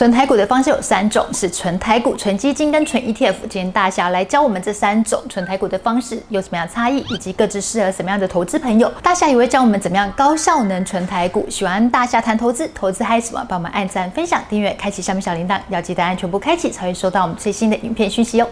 存台股的方式有三种，是存台股、存基金跟存 ETF。今天大侠来教我们这三种存台股的方式有什么样的差异，以及各自适合什么样的投资朋友。大侠也会教我们怎么样高效能存台股。喜欢大侠谈投资，投资嗨什么？帮我们按赞、分享、订阅、开启下面小铃铛，要记得按全部开启，才会收到我们最新的影片讯息哟。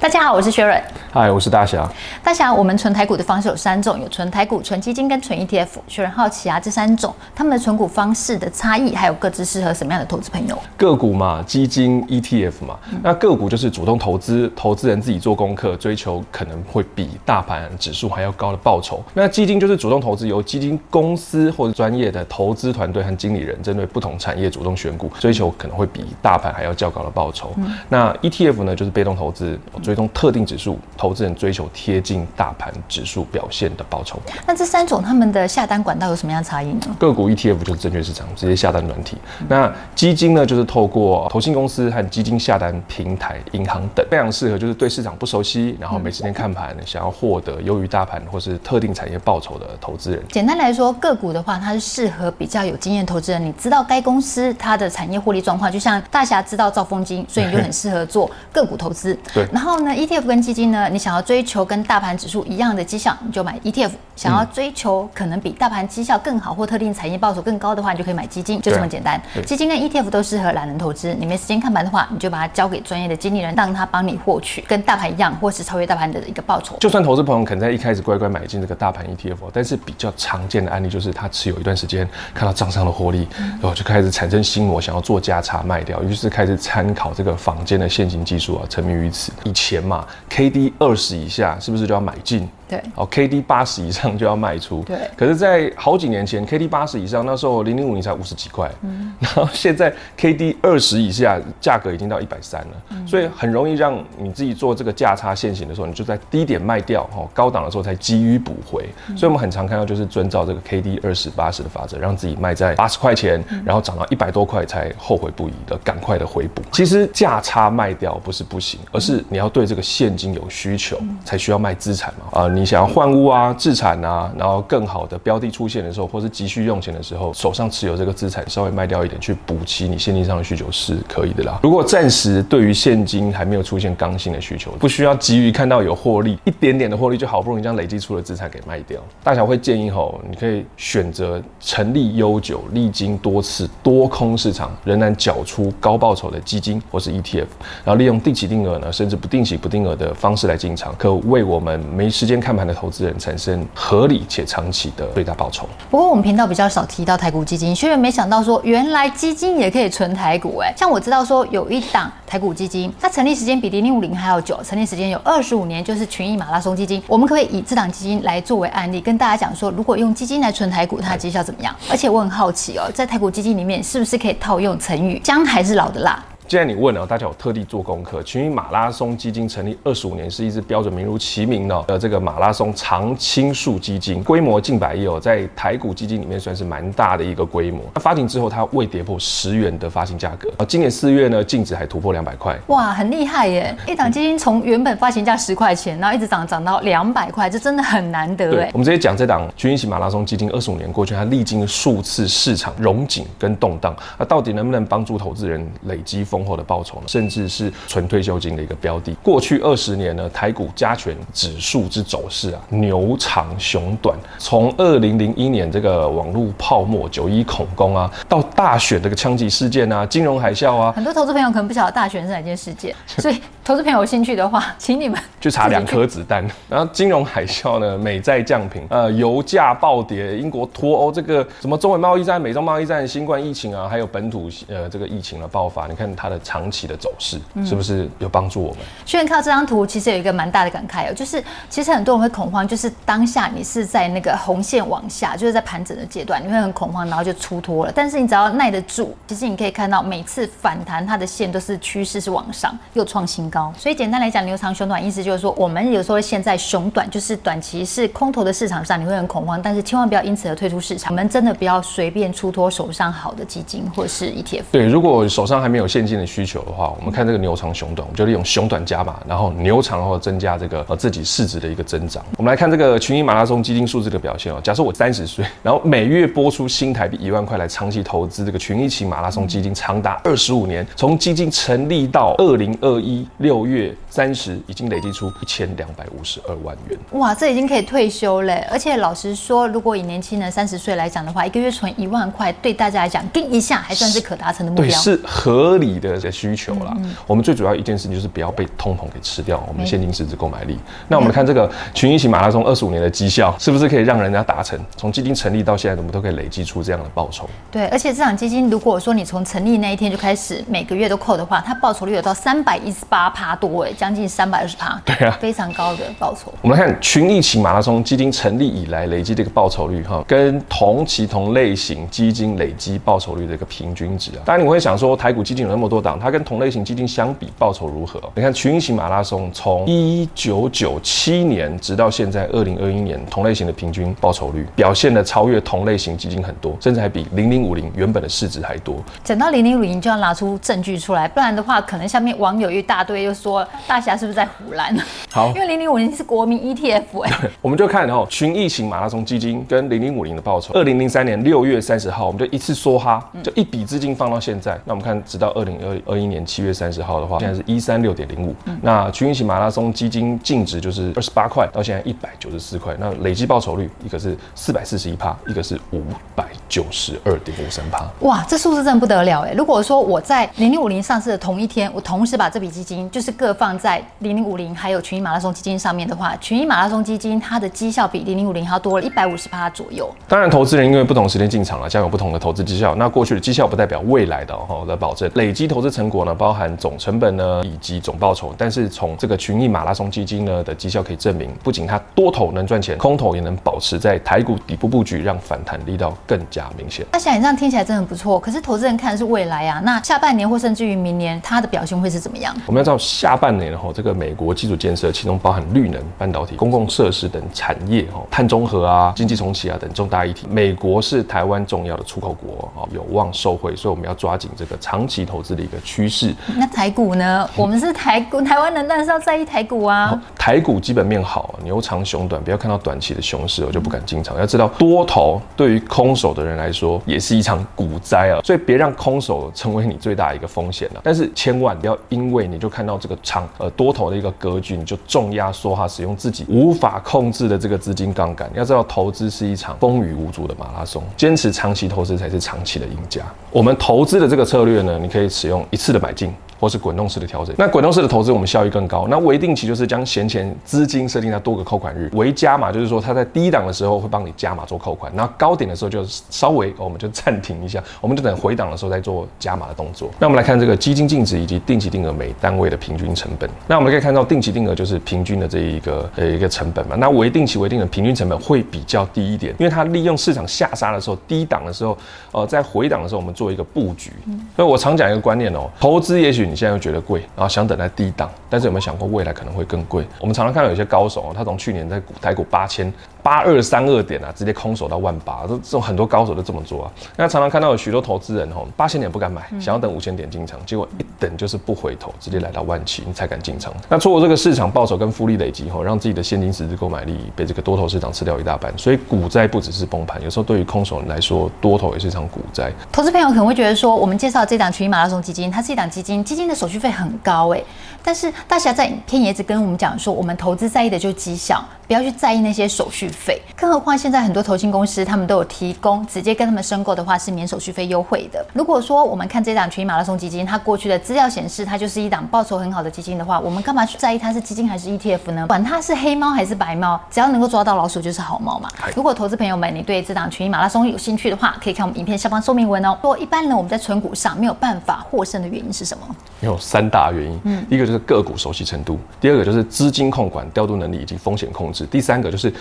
大家好，我是雪伦。嗨，我是大侠。大侠，我们存台股的方式有三种，有存台股、存基金跟存 ETF。学人好奇啊，这三种他们的存股方式的差异，还有各自适合什么样的投资朋友？个股嘛，基金、ETF 嘛。嗯、那个股就是主动投资，投资人自己做功课，追求可能会比大盘指数还要高的报酬。那基金就是主动投资，由基金公司或者专业的投资团队和经理人针对不同产业主动选股，追求可能会比大盘还要较高的报酬。嗯、那 ETF 呢，就是被动投资，追踪特定指数，投资人追求贴近大盘指数表现的报酬。那这三种他们的下单管道有什么样的差异呢？个股 ETF 就是证券市场直接下单软体，嗯、那基金呢，就是透过投信公司和基金下单平台、银行等，非常适合就是对市场不熟悉，然后没时间看盘，想要获得优于大盘或是特定产业报酬的投资人。简单来说，个股的话，它是适合比较有经验投资人，你知道该公司它的产业获利状况，就像大侠知道兆丰金，所以你就很适合做个股投资。对，然后呢，ETF 跟基金呢，你想要追求跟大盘指数一样的绩效，你就买 ETF；想要追求可能比大盘绩效更好或特定产业报酬更高的话，你就可以买基金，就这么简单。基金跟 ETF 都适合懒人投资，你没时间看盘的话，你就把它交给专业的经理人，让他帮你获取跟大盘一样或是超越大盘的一个报酬。就算投资朋友可能在一开始乖乖买进这个大盘 ETF，但是比较常见的案例就是他持有一段时间，看到账上的获利，然后就开始产生心魔，想要做价差卖掉，于是开始参考这个坊间的现行技术啊，沉迷于此。以前嘛，K D 二十以下是不是就要买进？对，哦，K D 八十以上就要卖出。对，可是，在好几年前，K D 八十以上，那时候零零五零才五十几块，嗯，然后现在 K D 二十以下，价格已经到一百三了，嗯，所以很容易让你自己做这个价差现行的时候，你就在低点卖掉，哦，高档的时候才急于补回。嗯，所以我们很常看到就是遵照这个 K D 二十八十的法则，让自己卖在八十块钱，嗯，然后涨到一百多块才后悔不已的赶快的回补。其实价差卖掉不是不行，而是你要对这个现金有需需求，才需要卖资产嘛，啊，你想要换屋啊。置产啊，然后更好的标的出现的时候，或是急需用钱的时候，手上持有这个资产稍微卖掉一点，去补齐你现金上的需求是可以的啦。如果暂时对于现金还没有出现刚性的需求，不需要急于看到有获利，一点点的获利就好不容易将累积出的资产给卖掉。大小会建议吼，你可以选择成立悠久、历经多次多空市场仍然缴出高报酬的基金或是 ETF，然后利用定期定额呢，甚至不定期不定额的方式来进场，可为我们没时间看盘的投资人。产生合理且长期的最大报酬。不过我们频道比较少提到台股基金，虽然没想到说原来基金也可以存台股哎。像我知道说有一档台股基金，它成立时间比零零五零还要久，成立时间有二十五年，就是群益马拉松基金。我们可不可以以这档基金来作为案例，跟大家讲说，如果用基金来存台股，它的绩效怎么样？而且我很好奇哦，在台股基金里面是不是可以套用成语“姜还是老的辣”？既然你问了，大家有特地做功课。群益马拉松基金成立二十五年，是一支标准名如其名的呃这个马拉松常青树基金，规模近百亿哦，在台股基金里面算是蛮大的一个规模。那发行之后，它未跌破十元的发行价格。啊今年四月呢，净值还突破两百块。哇，很厉害耶！一档基金从原本发行价十块钱，然后一直涨涨到两百块，这真的很难得哎。我们直接讲这档群益型马拉松基金，二十五年过去，它历经数次市场融景跟动荡，那到底能不能帮助投资人累积丰厚的报酬呢？甚至是存退休金的一个标的。过去二十年呢，台股加权指数之走势啊，牛长熊短。从二零零一年这个网络泡沫、九一恐攻啊，到大选这个枪击事件啊、金融海啸啊，很多投资朋友可能不晓得大选是哪件事件，所以投资朋友有兴趣的话，请你们 去查两颗子弹。然后金融海啸呢，美债降平，呃，油价暴跌，英国脱欧，这个什么中美贸易战、美中贸易战、新冠疫情啊，还有本土呃这个疫情的爆发，你看它的长。长期的走势是不是有帮助我们？虽然看到这张图，其实有一个蛮大的感慨哦，就是其实很多人会恐慌，就是当下你是在那个红线往下，就是在盘整的阶段，你会很恐慌，然后就出脱了。但是你只要耐得住，其实你可以看到每次反弹，它的线都是趋势是往上，又创新高。高。所以简单来讲，牛长熊短意思就是说，我们有时候现在熊短就是短期是空头的市场上，你会很恐慌，但是千万不要因此而退出市场。我们真的不要随便出脱手上好的基金或是 ETF。对，如果手上还没有现金的需求的话，我们看这个牛长熊短，我们就利用熊短加码，然后牛长后增加这个呃自己市值的一个增长。我们来看这个群益马拉松基金数字的表现哦。假设我三十岁，然后每月拨出新台币一万块来长期投资这个群益期马拉松基金，长达二十五年，从基金成立到二零二一六月三十，已经累计出一千两百五十二万元。哇，这已经可以退休嘞！而且老实说，如果以年轻人三十岁来讲的话，一个月存一万块，对大家来讲，定一下还算是可达成的目标。对，是合理的需求啦。嗯嗯，我们最主要一件事情就是不要被通膨给吃掉我们现金实质购买力。嗯、那我们看这个群益型马拉松二十五年的绩效，是不是可以让人家达成？从基金成立到现在，我们都可以累积出这样的报酬。对，而且这场基金，如果说你从成立那一天就开始每个月都扣的话，它报酬率有到三百一十八趴多，哎，将近三百二十趴。对啊，非常高的报酬。我们来看群益型马拉松基金成立以来累积的一个报酬率哈，跟同期同类型基金累积报酬率的一个平均值啊。当然你会想说，台股基金有那么多档，它跟同类型基金相比报酬如何？你看群益型马拉松从一九九七年直到现在二零二一年，同类型的平均报酬率表现的超越同类型基金很多，甚至还比零零五零原本的市值还多。讲到零零五零就要拿出证据出来，不然的话，可能下面网友一大堆就说大侠是不是在胡乱？好，因为零零五零是国民 ETF 哎、欸，我们就看哦，群益型马拉松基金跟零零五零的报酬。二零零三年六月三十号，我们就一次梭哈，就一笔资金放到现在。嗯、那我们看，直到二零二二一年七月三十号的话，现在是一三六点零五。那群益型马拉松基金净值就是二十八块，到现在一百九十四块。那累计报酬率，一个是四百四十一趴，一个是五百九十二点五三趴。哇，这数字真的不得了哎！如果说我在零零五零上市的同一天，我同时把这笔基金就是各放在零零五零还有群益马拉松基金上面的话，群益马拉松基金它的绩效比零零五零还要多了一百五十趴左右。当然，投资人因为不同时间进场了，将有不同的投资绩效。那过去的绩效不代表未来的哈的保证。累积投资成果呢，包含总成本呢以及总报酬。但是从这个群益马拉松基金呢的绩效可以证明，不仅它多头能赚钱，空头也能保持在台股底部布局，让反弹力道更加明显。那想你这样听起来真的不错，可是投资人看的是未来啊。那下半年或甚至于明年，它的表现会是怎么样？我们要知道下半年哈，这个美国基础建设，其中包含绿能、半导体、公共设施等产业哈，碳中和啊、经济重启啊等重大议题。美国是台湾重要的出口国啊，有望受惠，所以我们要抓紧这个长期投资的一个趋势。那台股呢？我们是台股，台湾人当然是要在意台股啊。台股基本面好，牛长熊短，不要看到短期的熊市我就不敢进场。要知道多头对于空手的人来说也是一场股灾啊，所以别让空手成为你最大一个风险了。但是千万不要因为你就看到这个长呃多头的一个格局，你就重压缩哈，使用自己无法控制的这个资金杠杆。要知道投资是一场风雨无阻的马拉松，坚持长期投资才是长期的赢家。我们投资的这个策略呢，你可以使用一次的买进。或是滚动式的调整，那滚动式的投资我们效益更高。那微定期就是将闲钱资金设定在多个扣款日，微加码就是说它在低档的时候会帮你加码做扣款，那高点的时候就稍微我们就暂停一下，我们就等回档的时候再做加码的动作。那我们来看这个基金净值以及定期定额每单位的平均成本。那我们可以看到定期定额就是平均的这一个呃一个成本嘛。那微定期微定的平均成本会比较低一点，因为它利用市场下杀的时候低档的时候，呃在回档的时候我们做一个布局。所以我常讲一个观念哦，投资也许。你现在又觉得贵，然后想等在低档，但是有没有想过未来可能会更贵？我们常常看到有些高手啊，他从去年在股台股八千。八二三二点啊，直接空手到万八，这这种很多高手都这么做啊。那常常看到有许多投资人吼，八千点不敢买，想要等五千点进场，结果一等就是不回头，直接来到万七，你才敢进场。那错过这个市场报酬跟复利累积吼，让自己的现金实质购买力被这个多头市场吃掉一大半。所以股灾不只是崩盘，有时候对于空手人来说，多头也是一场股灾。投资朋友可能会觉得说，我们介绍这档群益马拉松基金，它是一档基金，基金的手续费很高哎、欸。但是大侠在影片也一直跟我们讲说，我们投资在意的就是绩效，不要去在意那些手续费，更何况。现在很多投信公司，他们都有提供直接跟他们申购的话是免手续费优惠的。如果说我们看这档群益马拉松基金，它过去的资料显示它就是一档报酬很好的基金的话，我们干嘛去在意它是基金还是 ETF 呢？管它是黑猫还是白猫，只要能够抓到老鼠就是好猫嘛。如果投资朋友们你对这档群益马拉松有兴趣的话，可以看我们影片下方说明文哦。说一般人，我们在存股上没有办法获胜的原因是什么？有三大原因，嗯，一个就是个股熟悉程度，第二个就是资金控管调度能力以及风险控制，第三个就是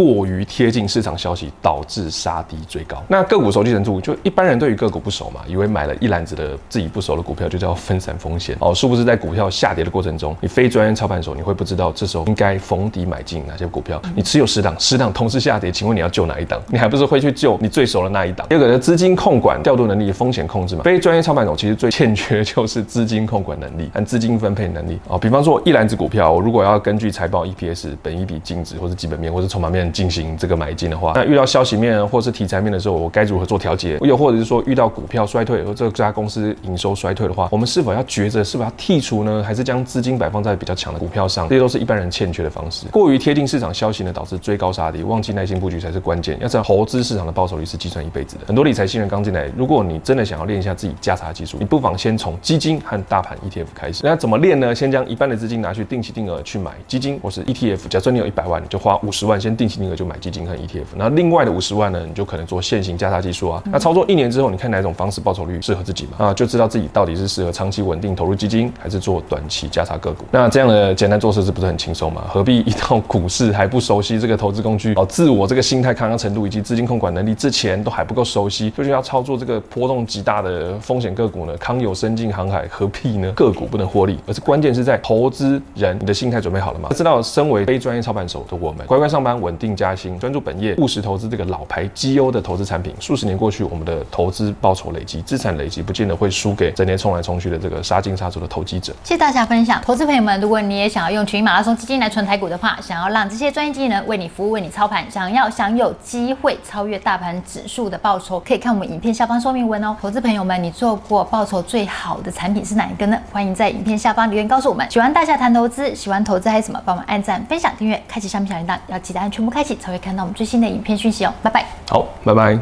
过于贴近市场消息，导致杀低追高。那个股熟悉程度，就一般人对于个股不熟嘛，以为买了一篮子的自己不熟的股票就叫分散风险哦，殊不知在股票下跌的过程中，你非专业操盘手，你会不知道这时候应该逢低买进哪些股票。你持有十档，十档同时下跌，请问你要救哪一档？你还不是会去救你最熟的那一档？第二个呢，资金控管、调度能力、风险控制嘛。非专业操盘手其实最欠缺就是资金控管能力和资金分配能力哦。比方说一篮子股票，我如果要根据财报、EPS、本一比、净值或是基本面或是筹码面进行这个买进的话，那遇到消息面或是题材面的时候，我该如何做调节？又或者是说遇到股票衰退或这家公司营收衰退的话，我们是否要抉择是否要剔除呢？还是将资金摆放在比较强的股票上？这些都是一般人欠缺的方式。过于贴近市场消息呢，导致追高杀低，忘记耐心布局才是关键。要知道投资市场的报酬率是计算一辈子的。很多理财新人刚进来，如果你真的想要练一下自己价差技术，你不妨先从基金和大盘 ETF 开始。那怎么练呢？先将一半的资金拿去定期定额去买基金或是 ETF。假设你有一百万，你就花五十万先定期定额就买基金和 ETF。那另外的五十万呢，你就可能做现行价差技术啊。那操作一年之后，你看哪种方式报酬率适合自己嘛？啊，就知道自己到底是适合长期稳定投入基金，还是做短期价差个股。那这样的简单做事是不是很轻松嘛？何必一到股市还不熟悉这个投资工具哦，自我这个心态抗压程度以及资金控管能力之前都还不够熟悉，就是要操作这个波动极大的风险个股呢？康有伸进航海，何必呢？个股不能获利，而是关键是在投资人，你的心态准备好了吗？知道身为非专业操盘手的我们，乖乖上班，稳定加薪，专注本业，务实投资这个老牌绩优的投资产品，数十年过去，我们的投资报酬累积、资产累积，不见得会输给整天冲来冲去的这个杀进杀出的投机者。谢谢大家分享，投资朋友们，如果你也想要用群马拉松基金来存台股的话，想要让这些专业技能为你服务、为你操盘，想要享有机会超越大盘指数的报酬，可以看我们影片下方说明文哦。投资朋友们，你做过报酬最好的产品是哪一个呢？欢迎在影片下方留言告诉我们。喜欢大侠谈投资，喜欢投资还有什么？帮我们按赞、分享、订阅、开启上面小铃铛，要记得按全部开启，才会看到我们最新的影片讯息哦。拜拜。好，拜拜。